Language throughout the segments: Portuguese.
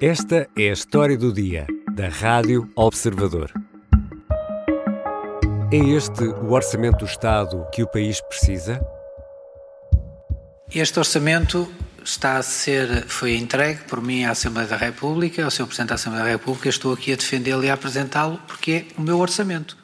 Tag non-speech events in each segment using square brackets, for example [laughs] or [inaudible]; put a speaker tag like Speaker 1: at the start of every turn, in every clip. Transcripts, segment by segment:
Speaker 1: Esta é a história do dia, da Rádio Observador. É este o orçamento do Estado que o país precisa?
Speaker 2: Este orçamento está a ser, foi entregue por mim à Assembleia da República, ao Sr. Presidente da Assembleia da República. Estou aqui a defendê-lo e a apresentá-lo porque é o meu orçamento.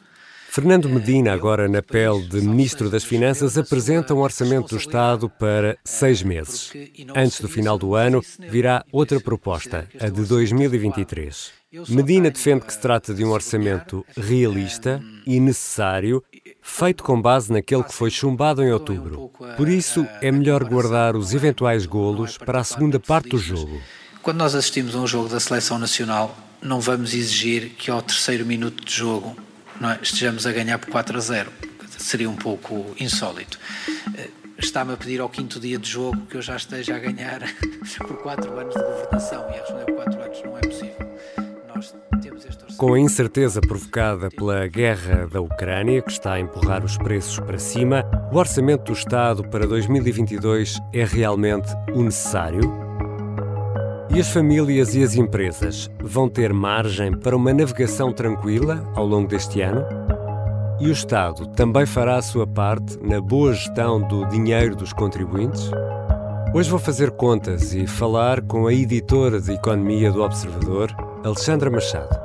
Speaker 1: Fernando Medina, agora na pele de Ministro das Finanças, apresenta um orçamento do Estado para seis meses. Antes do final do ano, virá outra proposta, a de 2023. Medina defende que se trata de um orçamento realista e necessário, feito com base naquele que foi chumbado em outubro. Por isso, é melhor guardar os eventuais golos para a segunda parte do jogo.
Speaker 2: Quando nós assistimos a um jogo da Seleção Nacional, não vamos exigir que ao terceiro minuto de jogo é? estejamos a ganhar por 4 a 0. Seria um pouco insólito. Eh, está-me a pedir ao quinto dia de jogo que eu já esteja a ganhar [laughs] por 4 anos de governação e a responder por 4 anos não é possível.
Speaker 1: Com a incerteza provocada pela guerra da Ucrânia, que está a empurrar os preços para cima, o orçamento do Estado para 2022 é realmente o necessário? E as famílias e as empresas vão ter margem para uma navegação tranquila ao longo deste ano? E o Estado também fará a sua parte na boa gestão do dinheiro dos contribuintes? Hoje vou fazer contas e falar com a editora de Economia do Observador, Alexandra Machado.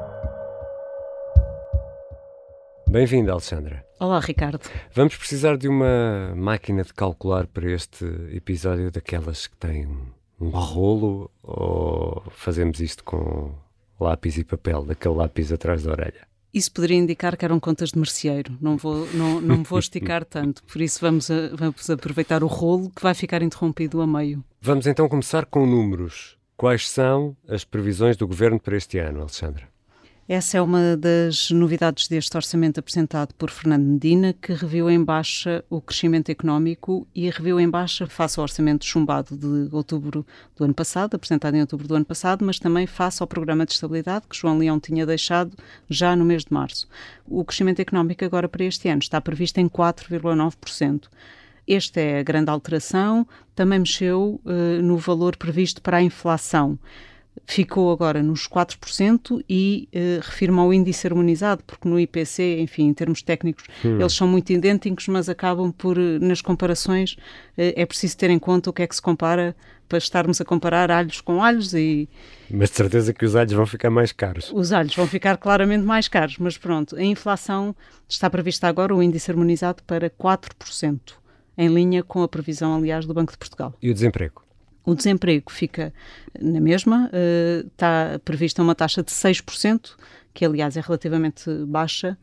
Speaker 1: Bem-vinda, Alexandra.
Speaker 3: Olá, Ricardo.
Speaker 1: Vamos precisar de uma máquina de calcular para este episódio daquelas que têm um rolo ou fazemos isto com lápis e papel, daquele lápis atrás da orelha?
Speaker 3: Isso poderia indicar que eram contas de merceeiro. Não vou, não, não me vou esticar tanto. Por isso vamos, a, vamos aproveitar o rolo que vai ficar interrompido a meio.
Speaker 1: Vamos então começar com números. Quais são as previsões do governo para este ano, Alexandra?
Speaker 3: Essa é uma das novidades deste orçamento apresentado por Fernando Medina, que reviu em baixa o crescimento económico e reviu em baixa face ao orçamento chumbado de outubro do ano passado, apresentado em outubro do ano passado, mas também face ao programa de estabilidade que João Leão tinha deixado já no mês de março. O crescimento económico agora para este ano está previsto em 4,9%. Esta é a grande alteração. Também mexeu uh, no valor previsto para a inflação ficou agora nos 4% e uh, refirma ao índice harmonizado, porque no IPC, enfim, em termos técnicos, hum. eles são muito idênticos, mas acabam por, uh, nas comparações, uh, é preciso ter em conta o que é que se compara para estarmos a comparar alhos com alhos e...
Speaker 1: Mas de certeza que os alhos vão ficar mais caros.
Speaker 3: Os alhos vão ficar claramente mais caros, mas pronto, a inflação está prevista agora, o índice harmonizado, para 4%, em linha com a previsão, aliás, do Banco de Portugal.
Speaker 1: E o desemprego?
Speaker 3: O desemprego fica na mesma, está prevista uma taxa de 6%, que aliás é relativamente baixa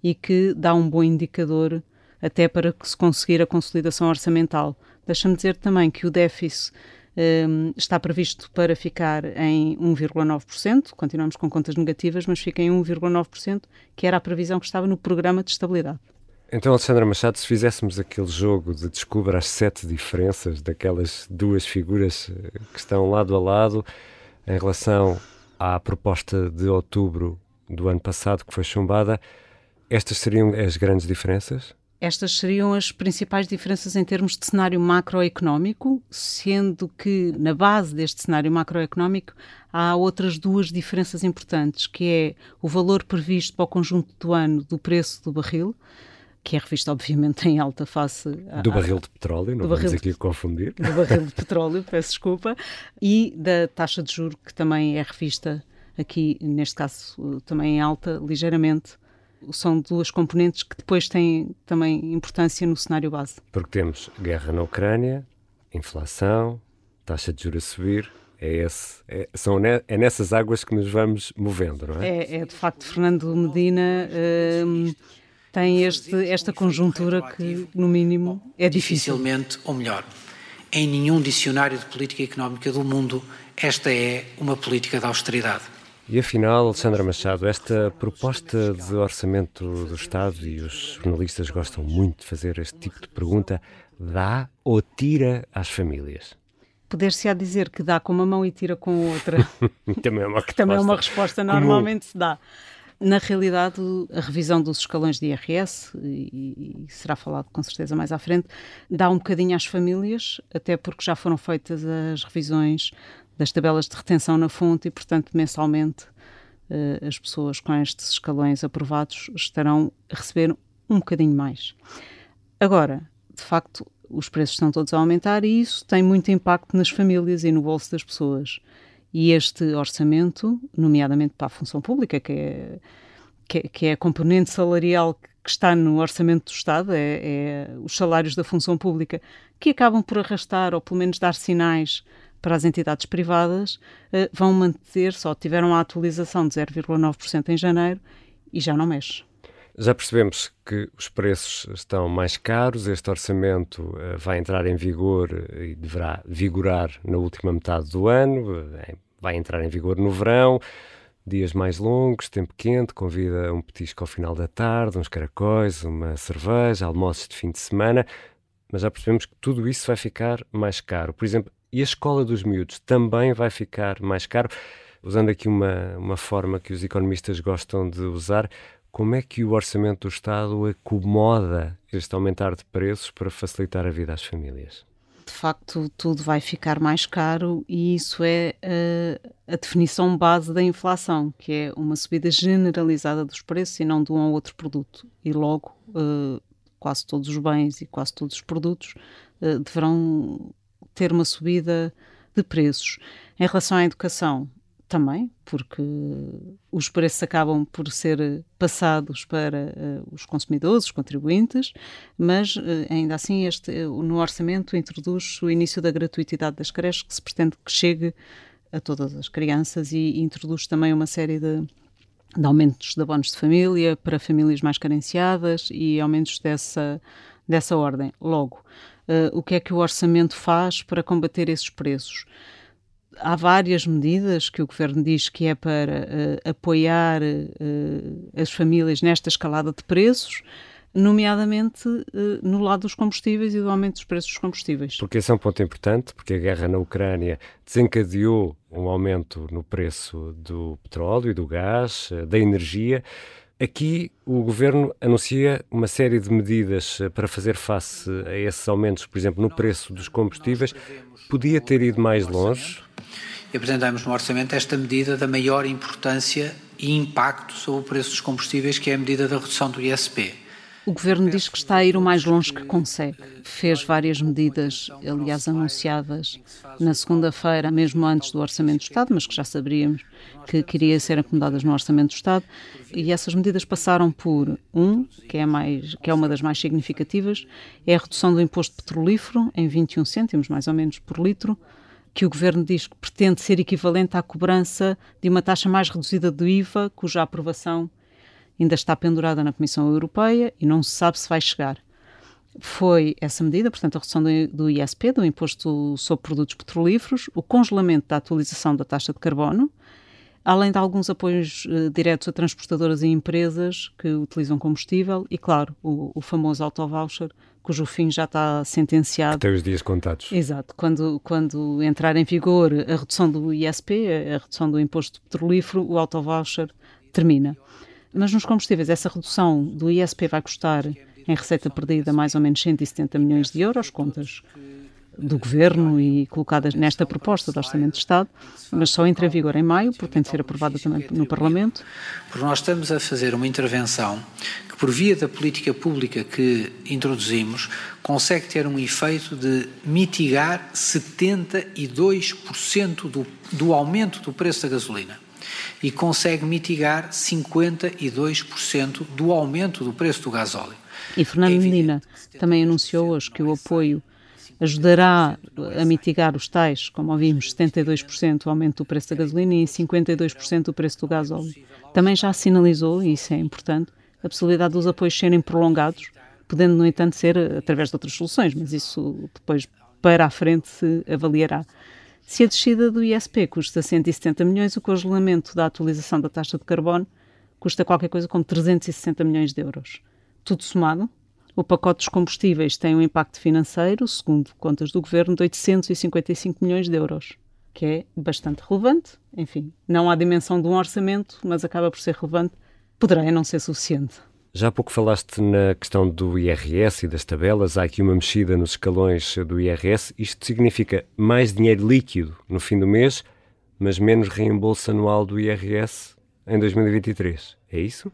Speaker 3: e que dá um bom indicador até para se conseguir a consolidação orçamental. Deixa-me dizer também que o déficit um, eh, está previsto para ficar em 1,9%, continuamos com contas negativas, mas fica em 1,9%, que era a previsão que estava no programa de estabilidade.
Speaker 1: Então, Alexandra Machado, se fizéssemos aquele jogo de descubra as sete diferenças daquelas duas figuras eh, que estão lado a lado em relação à proposta de outubro do ano passado que foi chumbada, estas seriam as grandes diferenças?
Speaker 3: Estas seriam as principais diferenças em termos de cenário macroeconómico, sendo que na base deste cenário macroeconómico há outras duas diferenças importantes, que é o valor previsto para o conjunto do ano do preço do barril, que é revista, obviamente, em alta face.
Speaker 1: A, do barril de petróleo, não vamos aqui de, confundir.
Speaker 3: Do barril de petróleo, peço desculpa, e da taxa de juro, que também é revista aqui, neste caso, também em alta, ligeiramente. São duas componentes que depois têm também importância no cenário base.
Speaker 1: Porque temos guerra na Ucrânia, inflação, taxa de juros a subir, é, esse, é, são ne, é nessas águas que nos vamos movendo, não é?
Speaker 3: É, é de facto, Fernando Medina. Hum, tem este, esta conjuntura que, no mínimo, é difícil.
Speaker 2: Dificilmente, ou melhor, em nenhum dicionário de política económica do mundo, esta é uma política de austeridade.
Speaker 1: E afinal, Alexandra Machado, esta proposta de orçamento do Estado, e os jornalistas gostam muito de fazer este tipo de pergunta, dá ou tira às famílias?
Speaker 3: Poder-se-á dizer que dá com uma mão e tira com a outra. [laughs]
Speaker 1: também é uma
Speaker 3: resposta. também é uma resposta normalmente se dá. Na realidade, a revisão dos escalões de IRS, e, e, será falado com certeza mais à frente, dá um bocadinho às famílias, até porque já foram feitas as revisões das tabelas de retenção na fonte e, portanto, mensalmente uh, as pessoas com estes escalões aprovados estarão a receber um bocadinho mais. Agora, de facto, os preços estão todos a aumentar e isso tem muito impacto nas famílias e no bolso das pessoas. E este orçamento, nomeadamente para a função pública, que é, que é, que é a componente salarial que está no orçamento do Estado, é, é, os salários da função pública, que acabam por arrastar ou pelo menos dar sinais para as entidades privadas, uh, vão manter, só tiveram a atualização de 0,9% em janeiro e já não mexe.
Speaker 1: Já percebemos que os preços estão mais caros, este orçamento uh, vai entrar em vigor e deverá vigorar na última metade do ano, uh, vai entrar em vigor no verão, dias mais longos, tempo quente, convida um petisco ao final da tarde, uns caracóis, uma cerveja, almoços de fim de semana, mas já percebemos que tudo isso vai ficar mais caro. Por exemplo, e a escola dos miúdos também vai ficar mais caro? Usando aqui uma, uma forma que os economistas gostam de usar, como é que o orçamento do Estado acomoda este aumentar de preços para facilitar a vida às famílias?
Speaker 3: De facto, tudo vai ficar mais caro e isso é uh, a definição base da inflação, que é uma subida generalizada dos preços e não de um ou outro produto. E logo, uh, quase todos os bens e quase todos os produtos uh, deverão ter uma subida de preços. Em relação à educação, também, porque os preços acabam por ser passados para uh, os consumidores, os contribuintes, mas uh, ainda assim este, uh, no orçamento introduz o início da gratuitidade das creches, que se pretende que chegue a todas as crianças e, e introduz também uma série de, de aumentos de abonos de família para famílias mais carenciadas e aumentos dessa, dessa ordem. Logo, o que é que o orçamento faz para combater esses preços? Há várias medidas que o governo diz que é para uh, apoiar uh, as famílias nesta escalada de preços, nomeadamente uh, no lado dos combustíveis e do aumento dos preços dos combustíveis.
Speaker 1: Porque esse é um ponto importante, porque a guerra na Ucrânia desencadeou um aumento no preço do petróleo e do gás, da energia. Aqui o governo anuncia uma série de medidas para fazer face a esses aumentos, por exemplo, no preço dos combustíveis. Podia ter ido mais longe?
Speaker 2: e apresentamos no orçamento esta medida da maior importância e impacto sobre o preço dos combustíveis, que é a medida da redução do ISP.
Speaker 3: O governo diz que está a ir o mais longe que consegue. Fez várias medidas, aliás, anunciadas na segunda-feira, mesmo antes do Orçamento do Estado, mas que já saberíamos que queria ser acomodadas no Orçamento do Estado. E essas medidas passaram por um, que é, mais, que é uma das mais significativas, é a redução do imposto petrolífero em 21 cêntimos, mais ou menos, por litro que o governo diz que pretende ser equivalente à cobrança de uma taxa mais reduzida do IVA, cuja aprovação ainda está pendurada na Comissão Europeia e não se sabe se vai chegar. Foi essa medida, portanto, a redução do ISP, do Imposto sobre Produtos Petrolíferos, o congelamento da atualização da taxa de carbono, além de alguns apoios uh, diretos a transportadoras e empresas que utilizam combustível e, claro, o, o famoso auto-voucher cujo fim já está sentenciado.
Speaker 1: Tem os dias contados.
Speaker 3: Exato. Quando, quando entrar em vigor a redução do ISP, a redução do imposto petrolífero, o auto-voucher termina. Mas nos combustíveis, essa redução do ISP vai custar, em receita perdida, mais ou menos 170 milhões de euros, contas do Governo e colocadas nesta proposta do Orçamento de Estado, mas só entra em vigor em maio, porque tem de ser aprovada também no Parlamento.
Speaker 2: Porque nós estamos a fazer uma intervenção que, por via da política pública que introduzimos, consegue ter um efeito de mitigar 72% do, do aumento do preço da gasolina e consegue mitigar 52% do aumento do preço do gasóleo.
Speaker 3: E Fernando é Medina também anunciou hoje que o apoio ajudará a mitigar os tais, como ouvimos, 72% o aumento do preço da gasolina e 52% do preço do gás óleo. Também já sinalizou, e isso é importante, a possibilidade dos apoios serem prolongados, podendo, no entanto, ser através de outras soluções, mas isso depois para a frente se avaliará. Se a descida do ISP custa 170 milhões, o congelamento da atualização da taxa de carbono custa qualquer coisa como 360 milhões de euros. Tudo somado, o pacote dos combustíveis tem um impacto financeiro, segundo contas do governo, de 855 milhões de euros, que é bastante relevante. Enfim, não há dimensão de um orçamento, mas acaba por ser relevante. Poderá não ser suficiente.
Speaker 1: Já há pouco falaste na questão do IRS e das tabelas. Há aqui uma mexida nos escalões do IRS. Isto significa mais dinheiro líquido no fim do mês, mas menos reembolso anual do IRS em 2023. É isso?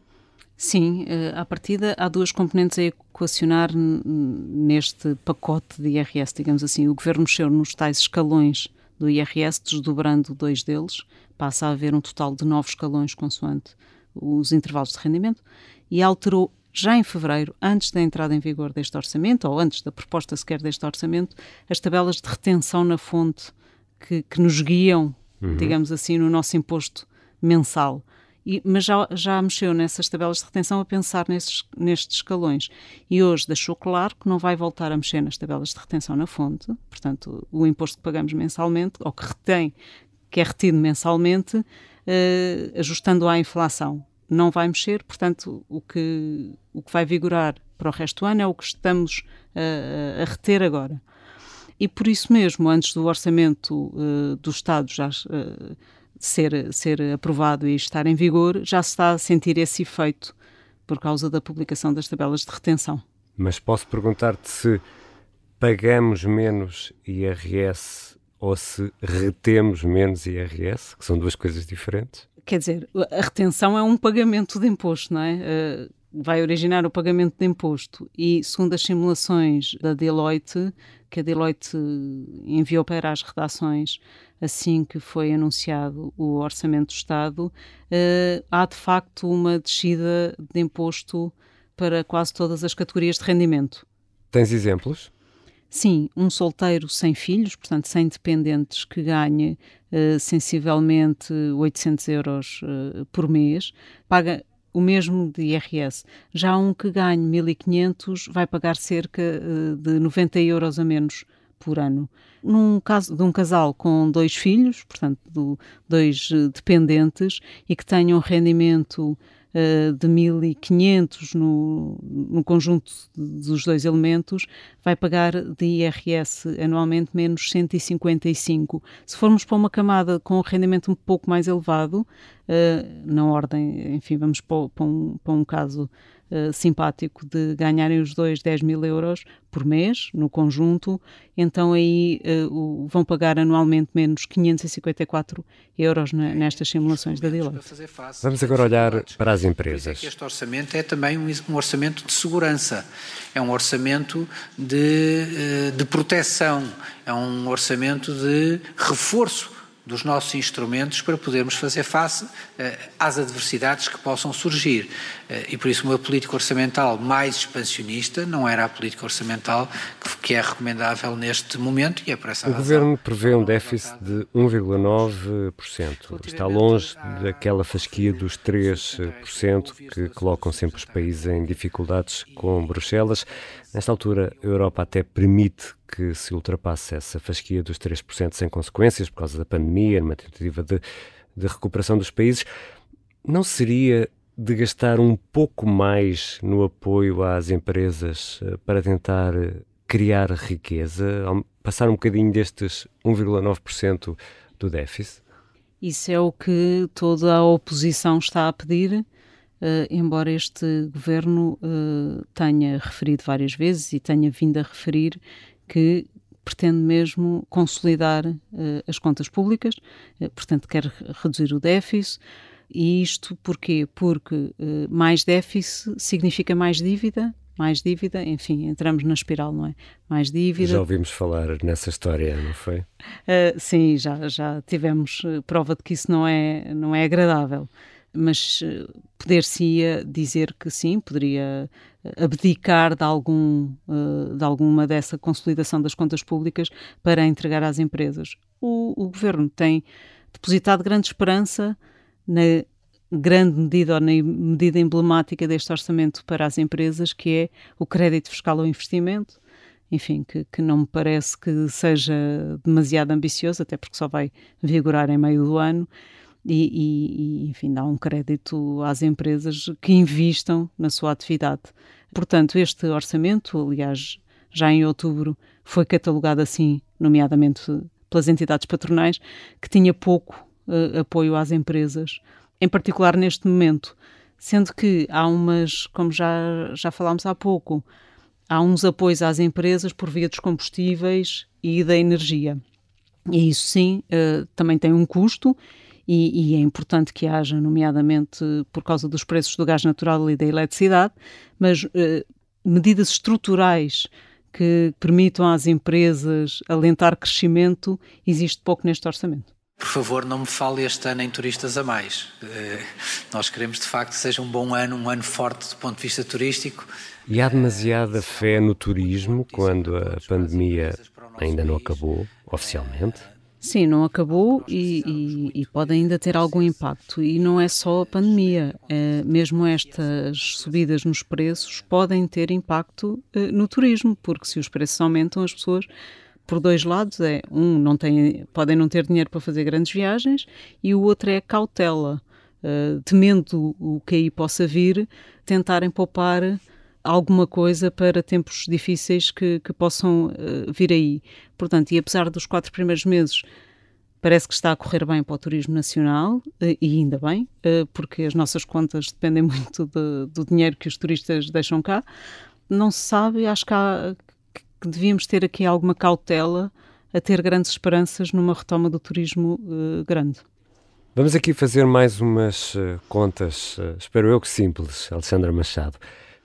Speaker 3: Sim, eh, à partida há duas componentes a equacionar neste pacote de IRS, digamos assim. O governo mexeu nos tais escalões do IRS, desdobrando dois deles, passa a haver um total de nove escalões consoante os intervalos de rendimento e alterou já em fevereiro, antes da entrada em vigor deste orçamento, ou antes da proposta sequer deste orçamento, as tabelas de retenção na fonte que, que nos guiam, uhum. digamos assim, no nosso imposto mensal. E, mas já, já mexeu nessas tabelas de retenção a pensar nesses, nestes escalões. E hoje deixou claro que não vai voltar a mexer nas tabelas de retenção na fonte, portanto, o imposto que pagamos mensalmente, ou que retém, que é retido mensalmente, uh, ajustando à inflação não vai mexer, portanto, o que, o que vai vigorar para o resto do ano é o que estamos a, a reter agora. E por isso mesmo, antes do orçamento uh, do Estado já uh, ser, ser aprovado e estar em vigor, já se está a sentir esse efeito por causa da publicação das tabelas de retenção.
Speaker 1: Mas posso perguntar-te se pagamos menos IRS ou se retemos menos IRS, que são duas coisas diferentes?
Speaker 3: Quer dizer, a retenção é um pagamento de imposto, não é? Uh, vai originar o pagamento de imposto e, segundo as simulações da Deloitte, que a Deloitte enviou para as redações assim que foi anunciado o Orçamento do Estado, uh, há de facto uma descida de imposto para quase todas as categorias de rendimento.
Speaker 1: Tens exemplos?
Speaker 3: Sim, um solteiro sem filhos, portanto sem dependentes, que ganhe uh, sensivelmente 800 euros uh, por mês, paga o mesmo de IRS. Já um que ganhe 1.500 vai pagar cerca uh, de 90 euros a menos por ano. Num caso de um casal com dois filhos, portanto, do, dois dependentes, e que tenham um rendimento uh, de 1.500 no, no conjunto dos dois elementos, vai pagar de IRS anualmente menos 155. Se formos para uma camada com um rendimento um pouco mais elevado, uh, na ordem, enfim, vamos para, para, um, para um caso uh, simpático de ganharem os dois 10 mil euros por mês, no conjunto, então aí uh, vão pagar anualmente menos 554 euros na, nestas simulações da Deloitte.
Speaker 1: Vamos agora olhar para as empresas.
Speaker 2: É este orçamento é também um, um, orçamento de segurança, é um orçamento de, uh, de proteção, é um orçamento de reforço dos nossos instrumentos para podermos fazer face uh, às adversidades que possam surgir. Uh, e por isso uma política orçamental mais expansionista não era a política orçamental que, que é recomendável neste momento e é por essa
Speaker 1: o
Speaker 2: razão.
Speaker 1: O Governo prevê um déficit de 1,9%. Está longe daquela fasquia dos 3% que colocam sempre os países em dificuldades com Bruxelas. Nesta altura, a Europa até permite que se ultrapasse essa fasquia dos 3% sem consequências por causa da pandemia, numa tentativa de, de recuperação dos países. Não seria de gastar um pouco mais no apoio às empresas eh, para tentar eh, criar riqueza, passar um bocadinho destes 1,9% do déficit?
Speaker 3: Isso é o que toda a oposição está a pedir Uh, embora este governo uh, tenha referido várias vezes e tenha vindo a referir que pretende mesmo consolidar uh, as contas públicas, portanto, quer reduzir o déficit. E isto porquê? Porque mais déficit significa mais dívida, mais dívida, enfim, entramos na espiral, não é? Mais dívida.
Speaker 1: Já ouvimos falar nessa história, não foi?
Speaker 3: sim, já, já tivemos prova de que isso não é, não é agradável mas eh, poder-se-ia dizer que sim, poderia eh, abdicar de, algum, eh, de alguma dessa consolidação das contas públicas para entregar às empresas. O, o governo tem depositado grande esperança na grande medida ou na medida emblemática deste orçamento para as empresas, que é o crédito fiscal ao investimento. Enfim, que, que não me parece que seja demasiado ambicioso, até porque só vai vigorar em meio do ano e, e, enfim, dá um crédito às empresas que investam na sua atividade. Portanto, este orçamento, aliás, já em outubro, foi catalogado assim, nomeadamente pelas entidades patronais, que tinha pouco uh, apoio às empresas, em particular neste momento sendo que há umas, como já, já falámos há pouco, há uns apoios às empresas por via dos combustíveis e da energia. E isso sim uh, também tem um custo e, e, é importante que haja, nomeadamente por causa dos preços do gás natural e da eletricidade, mas uh, medidas estruturais que permitam às empresas alentar crescimento existe pouco neste orçamento.
Speaker 2: Por favor, não me fale este ano em turistas a mais. Uh, nós queremos de facto que seja um bom ano, um ano forte do ponto de vista turístico.
Speaker 1: E há demasiada fé no turismo quando a pandemia ainda não acabou oficialmente?
Speaker 3: Sim, não acabou e, e, e, pode ainda ter algum impacto. E não é só a pandemia, é, mesmo estas subidas nos preços podem ter impacto é, no turismo, porque se os preços aumentam, as pessoas, por dois lados, é um, não têm, podem não ter dinheiro para fazer grandes viagens, e o outro é a cautela, é, temendo o que aí possa vir, tentarem poupar alguma coisa para tempos difíceis que, que possam uh, vir aí. Portanto, e apesar dos quatro primeiros meses, parece que está a correr bem para o turismo nacional, uh, e ainda bem, uh, porque as nossas contas dependem [laughs] muito de, do dinheiro que os turistas deixam cá. Não se sabe, acho que, há, que devíamos ter aqui alguma cautela a ter grandes esperanças numa retoma do turismo grande.
Speaker 1: Vamos aqui fazer mais umas contas, espero eu que simples, Alexandra Machado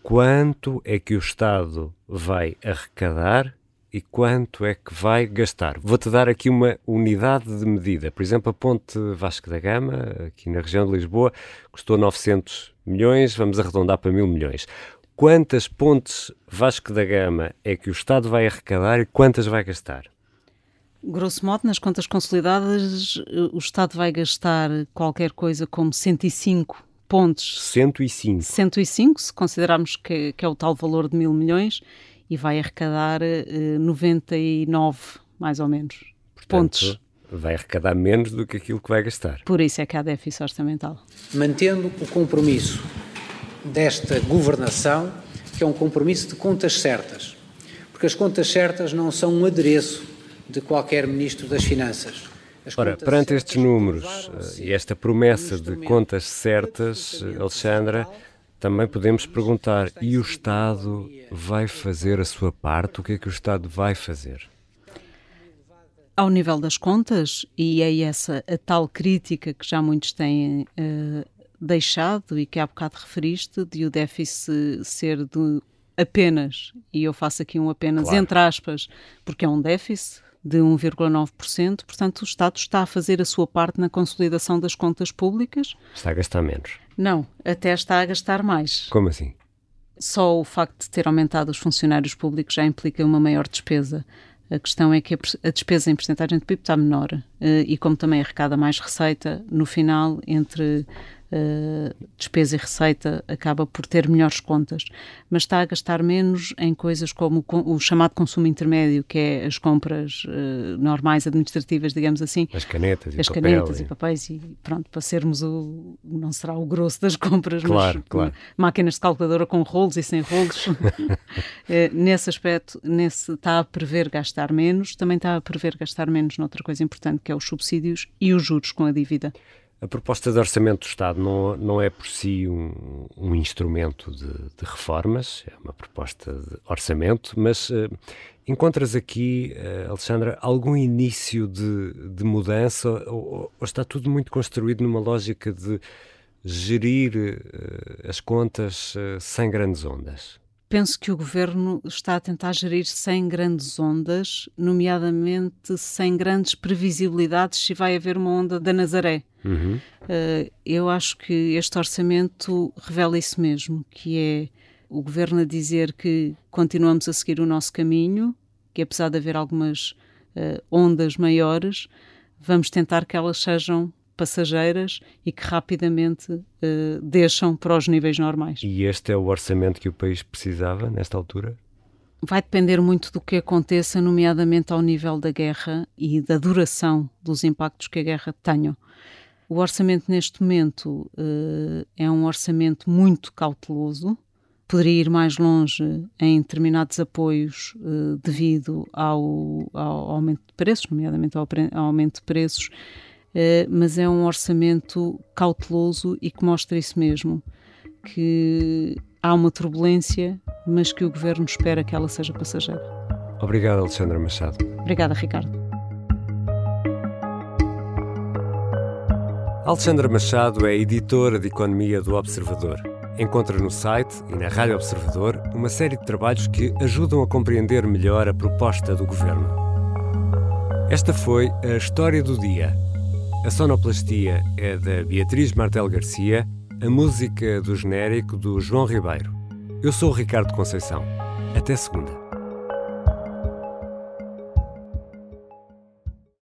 Speaker 1: quanto é que o Estado vai arrecadar e quanto é que vai gastar. Vou-te dar aqui uma unidade de medida. Por exemplo, a ponte Vasco da Gama, aqui na região de Lisboa, custou 900 milhões, vamos arredondar para mil milhões. Quantas pontes Vasco da Gama é que o Estado vai arrecadar e quantas vai gastar?
Speaker 3: Grosso modo, nas contas consolidadas, o Estado vai gastar qualquer coisa como 105 pontos.
Speaker 1: 105.
Speaker 3: 105, se considerarmos que, que é o tal valor de mil milhões, e vai arrecadar eh, 99, mais ou menos, Portanto, pontos.
Speaker 1: Vai arrecadar menos do que aquilo que vai gastar.
Speaker 3: Por isso é que há déficit orçamental.
Speaker 2: Mantendo o compromisso desta governação, que é um compromisso de contas certas. Porque as contas certas não são um adereço de qualquer ministro das Finanças
Speaker 1: Ora, perante estes números eh, e esta promessa de contas certas, eh, Alexandra, também podemos perguntar: e o Estado vai fazer a sua parte? O que é que o Estado vai fazer?
Speaker 3: Ao nível das contas, e é essa a tal crítica que já muitos têm uh, deixado e que há bocado referiste, de o déficit ser de apenas, e eu faço aqui um apenas claro. entre aspas, porque é um déficit, de 1,9%. Portanto, o Estado está a fazer a sua parte na consolidação das contas públicas.
Speaker 1: Está a gastar menos?
Speaker 3: Não, até está a gastar mais.
Speaker 1: Como assim?
Speaker 3: Só o facto de ter aumentado os funcionários públicos já implica uma maior despesa. A questão é que a despesa em porcentagem de PIB está menor eh, e como também arrecada mais receita, no final, entre uh, despesa e receita acaba por ter melhores contas, mas está a gastar menos em coisas como o, o chamado consumo intermédio, que é as compras uh, normais administrativas, digamos assim.
Speaker 1: As canetas e
Speaker 3: As
Speaker 1: papel,
Speaker 3: canetas e... e papéis e pronto, para sermos o, não será o grosso das compras,
Speaker 1: claro,
Speaker 3: mas
Speaker 1: claro.
Speaker 3: máquinas de calculadora com rolos e sem rolos. [laughs] Eh, nesse aspecto, nesse, está a prever gastar menos, também está a prever gastar menos noutra coisa importante, que é os subsídios e os juros com a dívida.
Speaker 1: A proposta de orçamento do Estado não, não é por si um, um instrumento de, de, reformas, é uma proposta de orçamento, mas uh, encontras aqui, uh, Alexandra, algum início de, de mudança ou, ou, está tudo muito construído numa lógica de gerir uh, as contas sem grandes ondas?
Speaker 3: Penso que o governo está a tentar gerir sem grandes ondas, nomeadamente sem grandes previsibilidades se vai haver uma onda da Nazaré. Uhum. Uh, eu acho que este orçamento revela isso mesmo, que é o governo a dizer que continuamos a seguir o nosso caminho, que apesar de haver algumas uh, ondas maiores, vamos tentar que elas sejam passageiras e que rapidamente uh, deixam para os níveis normais.
Speaker 1: E este é o orçamento que o país precisava nesta altura?
Speaker 3: Vai depender muito do que aconteça, nomeadamente ao nível da guerra e da duração dos impactos que a guerra tenha. O orçamento neste momento uh, é um orçamento muito cauteloso, poderia ir mais longe em determinados apoios uh, devido ao, ao, aumento de preços, nomeadamente ao, ao aumento de preços mas é um orçamento cauteloso e que mostra isso mesmo, que há uma turbulência, mas que o governo espera que ela seja passageira.
Speaker 1: Obrigado, Alexandra Machado.
Speaker 3: Obrigada, Ricardo.
Speaker 1: Alexandra Machado é editora de Economia do Observador. Encontra no site e na Rádio Observador uma série de trabalhos que ajudam a compreender melhor a proposta do governo. Esta foi a história do dia. A sonoplastia é da Beatriz Martel Garcia, a música do genérico do João Ribeiro. Eu sou o Ricardo Conceição. Até segunda.